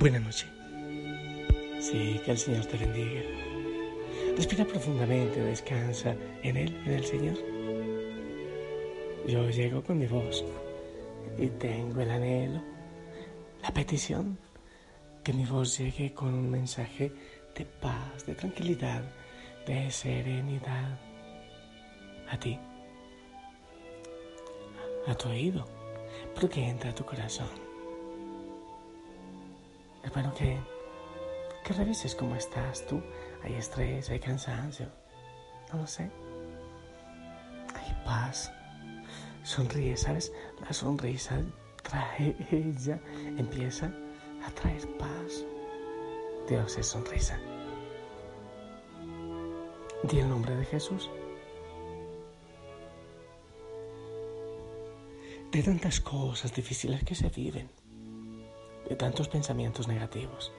Buenas noches. Sí, que el Señor te bendiga. Respira profundamente, descansa en Él, en el Señor. Yo llego con mi voz y tengo el anhelo, la petición, que mi voz llegue con un mensaje de paz, de tranquilidad, de serenidad a ti, a tu oído, pero que entra a tu corazón. Hermano, que, que revises cómo estás tú. Hay estrés, hay cansancio. No lo sé. Hay paz. Sonríe. La sonrisa trae ella, empieza a traer paz. Dios es sonrisa. Di el nombre de Jesús. De tantas cosas difíciles que se viven de tantos pensamientos negativos.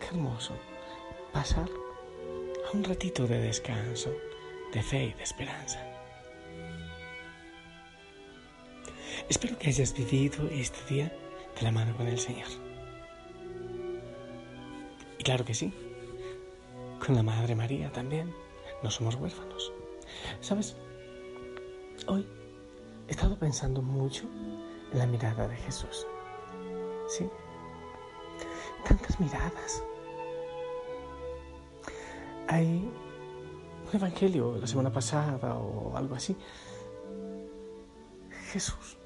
Qué hermoso pasar a un ratito de descanso, de fe y de esperanza. Espero que hayas vivido este día de la mano con el Señor. Y claro que sí, con la Madre María también. No somos huérfanos. ¿Sabes? Hoy he estado pensando mucho en la mirada de Jesús. ¿Sí? Tantas miradas. Hay un evangelio la semana pasada o algo así. Jesús,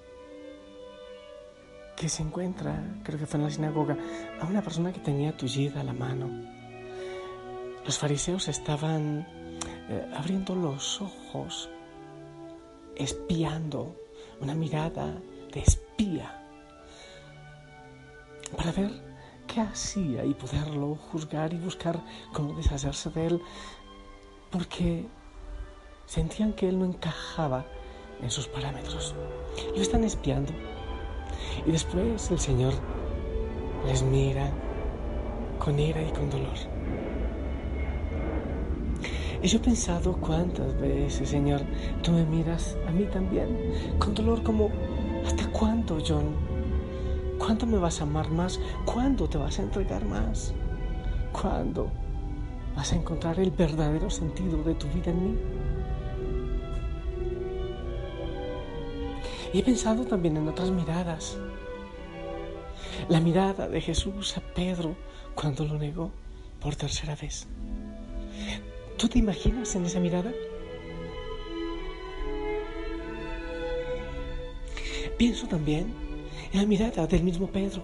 que se encuentra, creo que fue en la sinagoga, a una persona que tenía tullida la mano. Los fariseos estaban eh, abriendo los ojos, espiando, una mirada de espía para ver qué hacía y poderlo juzgar y buscar cómo deshacerse de él, porque sentían que él no encajaba en sus parámetros. Lo están espiando. Y después el Señor les mira con ira y con dolor. Y yo he pensado cuántas veces, Señor, tú me miras a mí también, con dolor como, ¿hasta cuándo, John? ¿Cuándo me vas a amar más? ¿Cuándo te vas a entregar más? ¿Cuándo vas a encontrar el verdadero sentido de tu vida en mí? Y he pensado también en otras miradas. La mirada de Jesús a Pedro cuando lo negó por tercera vez. ¿Tú te imaginas en esa mirada? Pienso también la mirada del mismo Pedro,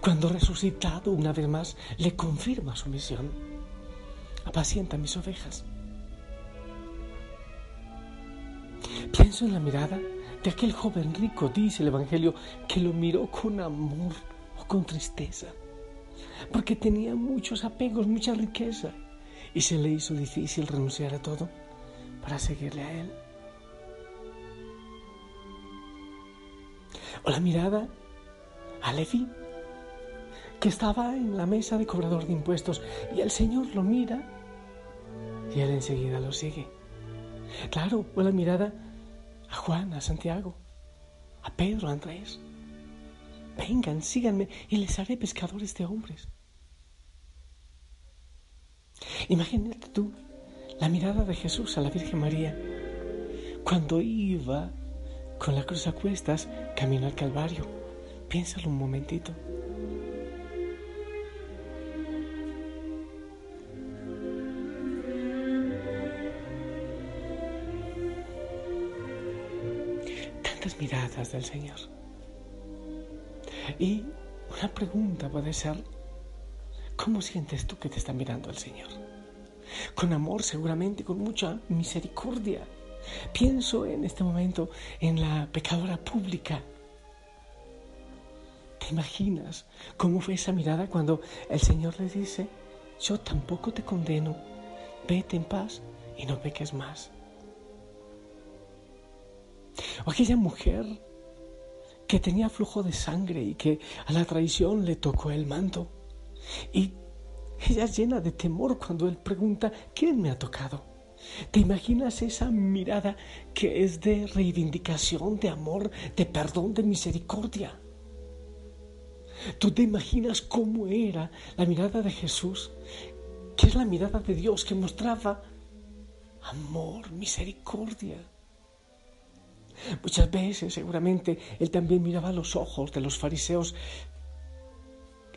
cuando resucitado una vez más le confirma su misión. Apacienta mis ovejas. Pienso en la mirada de aquel joven rico, dice el Evangelio, que lo miró con amor o con tristeza, porque tenía muchos apegos, mucha riqueza, y se le hizo difícil renunciar a todo para seguirle a él. O la mirada a Levi, que estaba en la mesa de cobrador de impuestos, y el Señor lo mira y él enseguida lo sigue. Claro, o la mirada a Juan, a Santiago, a Pedro, a Andrés. Vengan, síganme y les haré pescadores de hombres. Imagínate tú la mirada de Jesús a la Virgen María cuando iba con la cruz a cuestas, camino al Calvario. Piénsalo un momentito. Tantas miradas del Señor. Y una pregunta puede ser, ¿cómo sientes tú que te está mirando el Señor? Con amor seguramente, con mucha misericordia. Pienso en este momento en la pecadora pública. ¿Te imaginas cómo fue esa mirada cuando el Señor le dice, yo tampoco te condeno, vete en paz y no peques más? O aquella mujer que tenía flujo de sangre y que a la traición le tocó el manto. Y ella llena de temor cuando él pregunta, ¿quién me ha tocado? ¿Te imaginas esa mirada que es de reivindicación, de amor, de perdón, de misericordia? ¿Tú te imaginas cómo era la mirada de Jesús? Que es la mirada de Dios que mostraba amor, misericordia. Muchas veces seguramente él también miraba los ojos de los fariseos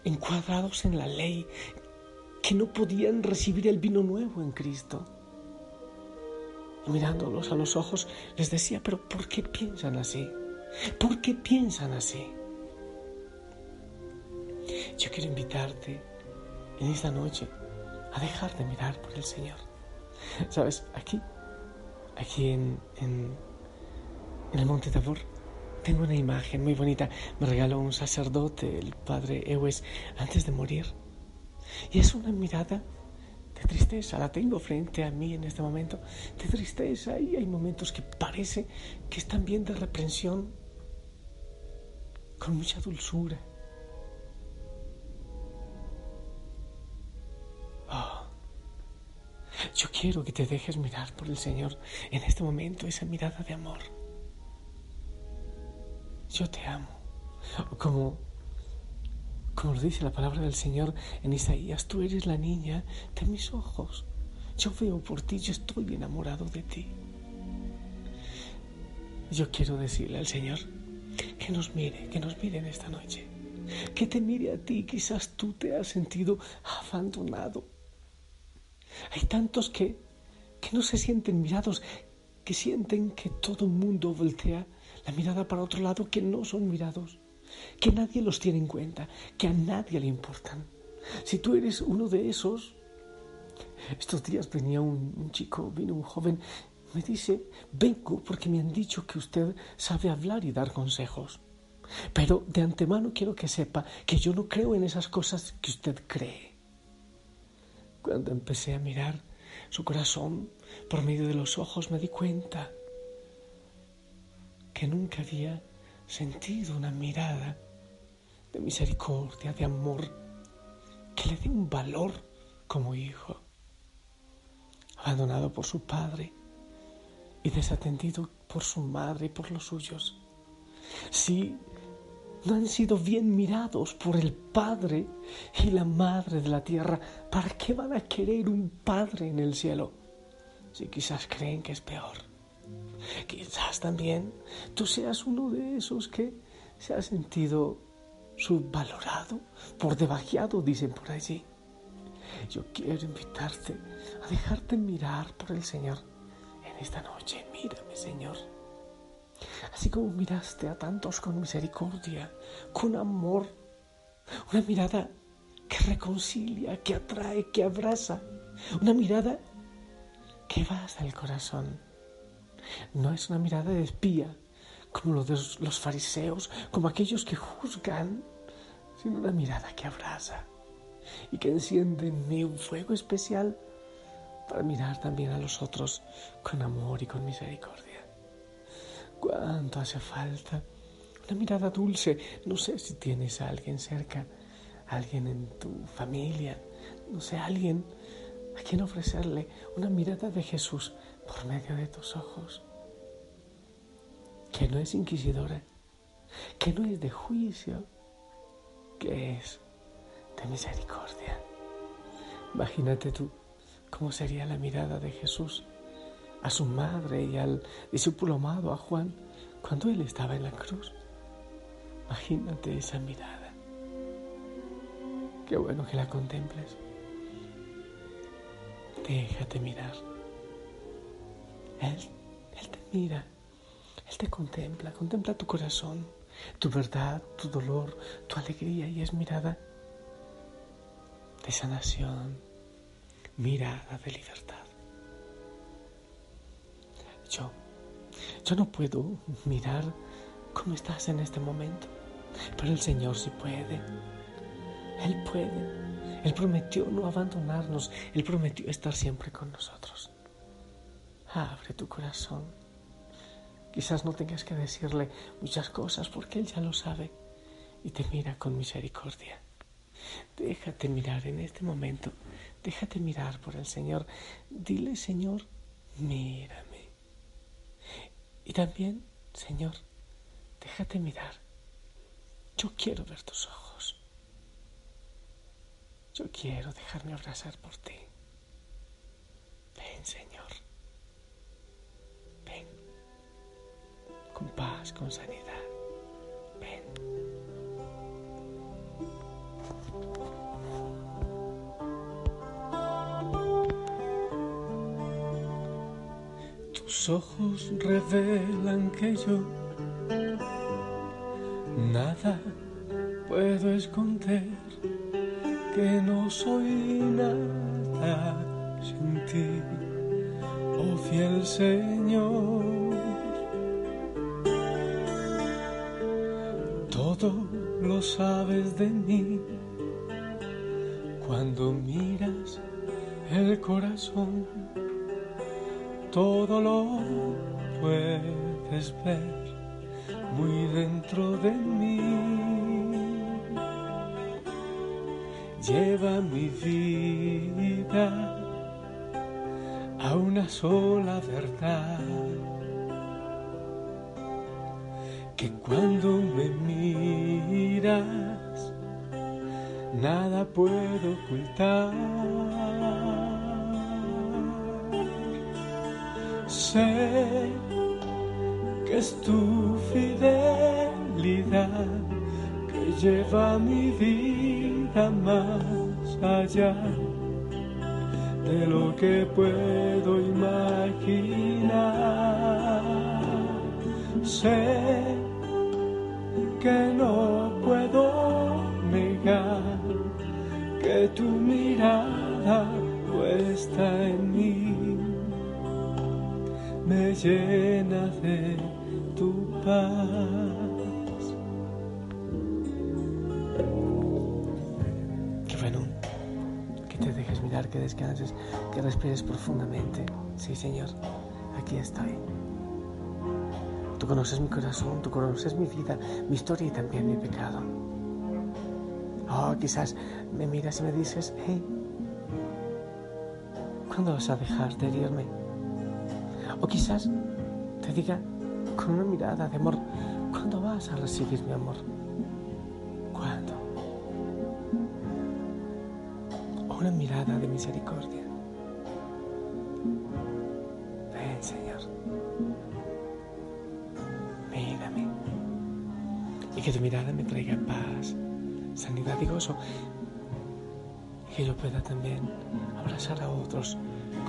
encuadrados en la ley, que no podían recibir el vino nuevo en Cristo. Mirándolos a los ojos les decía, pero ¿por qué piensan así? ¿Por qué piensan así? Yo quiero invitarte en esta noche a dejar de mirar por el Señor. Sabes, aquí, aquí en en el Monte Tabor tengo una imagen muy bonita. Me regaló un sacerdote, el padre Ewes, antes de morir. Y es una mirada de tristeza. La tengo frente a mí en este momento. De tristeza. Y hay momentos que parece que están bien de reprensión. Con mucha dulzura. Oh. Yo quiero que te dejes mirar por el Señor en este momento, esa mirada de amor yo te amo. Como, como lo dice la palabra del Señor en Isaías, tú eres la niña de mis ojos. Yo veo por ti, yo estoy enamorado de ti. Yo quiero decirle al Señor que nos mire, que nos mire en esta noche. Que te mire a ti, quizás tú te has sentido abandonado. Hay tantos que, que no se sienten mirados, que sienten que todo el mundo voltea la mirada para otro lado que no son mirados, que nadie los tiene en cuenta, que a nadie le importan. Si tú eres uno de esos, estos días venía un, chico, vino un joven, me dice, vengo porque me han dicho que usted sabe hablar y dar consejos. Pero de antemano quiero que sepa que yo no creo en esas cosas que usted cree. Cuando empecé a mirar su corazón por medio de los ojos me di cuenta que nunca había sentido una mirada de misericordia, de amor, que le dé un valor como hijo, abandonado por su padre y desatendido por su madre y por los suyos. Si no han sido bien mirados por el Padre y la Madre de la tierra, ¿para qué van a querer un Padre en el cielo? Si quizás creen que es peor. Quizás también tú seas uno de esos que se ha sentido subvalorado, por debajeado, dicen por allí. Yo quiero invitarte a dejarte mirar por el Señor en esta noche. Mírame, Señor. Así como miraste a tantos con misericordia, con amor, una mirada que reconcilia, que atrae, que abraza, una mirada que va hasta el corazón. No es una mirada de espía, como los de los fariseos, como aquellos que juzgan, sino una mirada que abraza y que enciende en mí un fuego especial para mirar también a los otros con amor y con misericordia. ¿Cuánto hace falta? Una mirada dulce. No sé si tienes a alguien cerca, alguien en tu familia, no sé, alguien a quien ofrecerle una mirada de Jesús por medio de tus ojos, que no es inquisidora, que no es de juicio, que es de misericordia. Imagínate tú cómo sería la mirada de Jesús a su madre y al discípulo amado, a Juan, cuando él estaba en la cruz. Imagínate esa mirada. Qué bueno que la contemples. Déjate mirar. Él, Él te mira. Él te contempla, contempla tu corazón, tu verdad, tu dolor, tu alegría y es mirada de sanación, mirada de libertad. Yo, yo no puedo mirar cómo estás en este momento, pero el Señor sí puede. Él puede. Él prometió no abandonarnos. Él prometió estar siempre con nosotros. Abre tu corazón. Quizás no tengas que decirle muchas cosas porque Él ya lo sabe y te mira con misericordia. Déjate mirar en este momento. Déjate mirar por el Señor. Dile, Señor, mírame. Y también, Señor, déjate mirar. Yo quiero ver tus ojos. Yo quiero dejarme abrazar por ti. Ven, Señor. Con paz, con sanidad. Tus ojos revelan que yo nada puedo esconder que no soy nada sin ti, oh fiel Señor. Sabes de mí cuando miras el corazón, todo lo puedes ver muy dentro de mí lleva mi vida a una sola verdad. Que cuando me miras, nada puedo ocultar. Sé que es tu fidelidad que lleva mi vida más allá de lo que puedo imaginar. Sé que no puedo negar que tu mirada puesta en mí me llena de tu paz. que descanses, que respires profundamente. Sí, Señor, aquí estoy. Conoces mi corazón, tú conoces mi vida, mi historia y también mi pecado. Oh, quizás me miras y me dices, hey, ¿cuándo vas a dejar de herirme? O quizás te diga con una mirada de amor, ¿cuándo vas a recibir mi amor? ¿Cuándo? una mirada de misericordia. Que tu mirada me traiga paz, sanidad y gozo. Y que yo pueda también abrazar a otros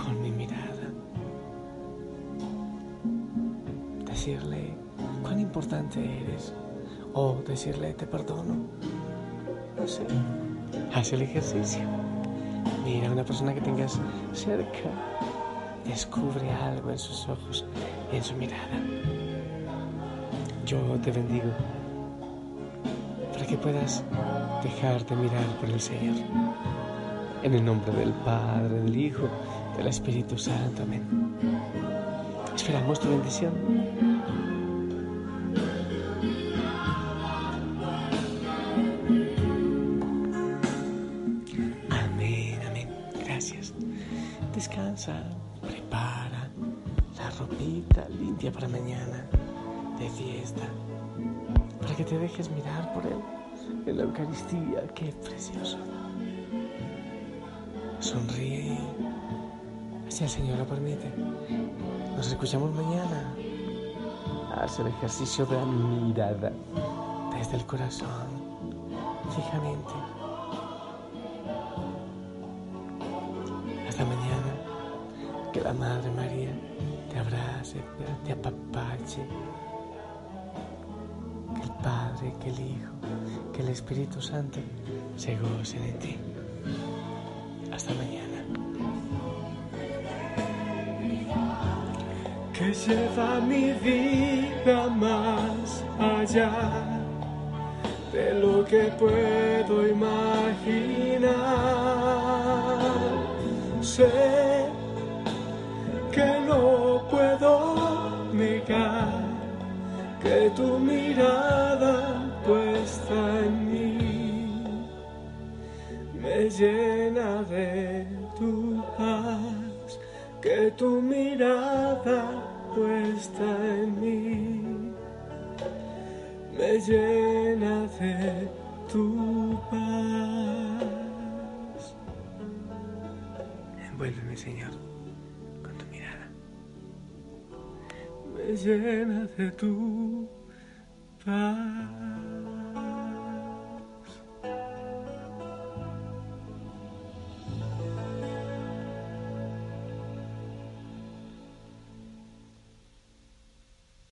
con mi mirada. Decirle cuán importante eres. O decirle te perdono. No sé. Haz el ejercicio. Mira, una persona que tengas cerca, descubre algo en sus ojos y en su mirada. Yo te bendigo que puedas dejarte mirar por el Señor. En el nombre del Padre, del Hijo, del Espíritu Santo. Amén. Esperamos tu bendición. prepara la ropita limpia para mañana de fiesta, para que te dejes mirar por Él en la Eucaristía, qué precioso. Sonríe, si el Señor lo permite. Nos escuchamos mañana. Haz el ejercicio de la mirada desde el corazón, fijamente. Hasta mañana. Que la Madre María te abrace, te apapache Padre, que el Hijo, que el Espíritu Santo se gocen en ti. Hasta mañana. Que lleva mi vida más allá de lo que puedo imaginar. Sé que no puedo negar que tu mirada puesta en mí me llena de tu paz, que tu mirada puesta en mí me llena de tu paz. Envuélveme, Señor, llena de tu paz.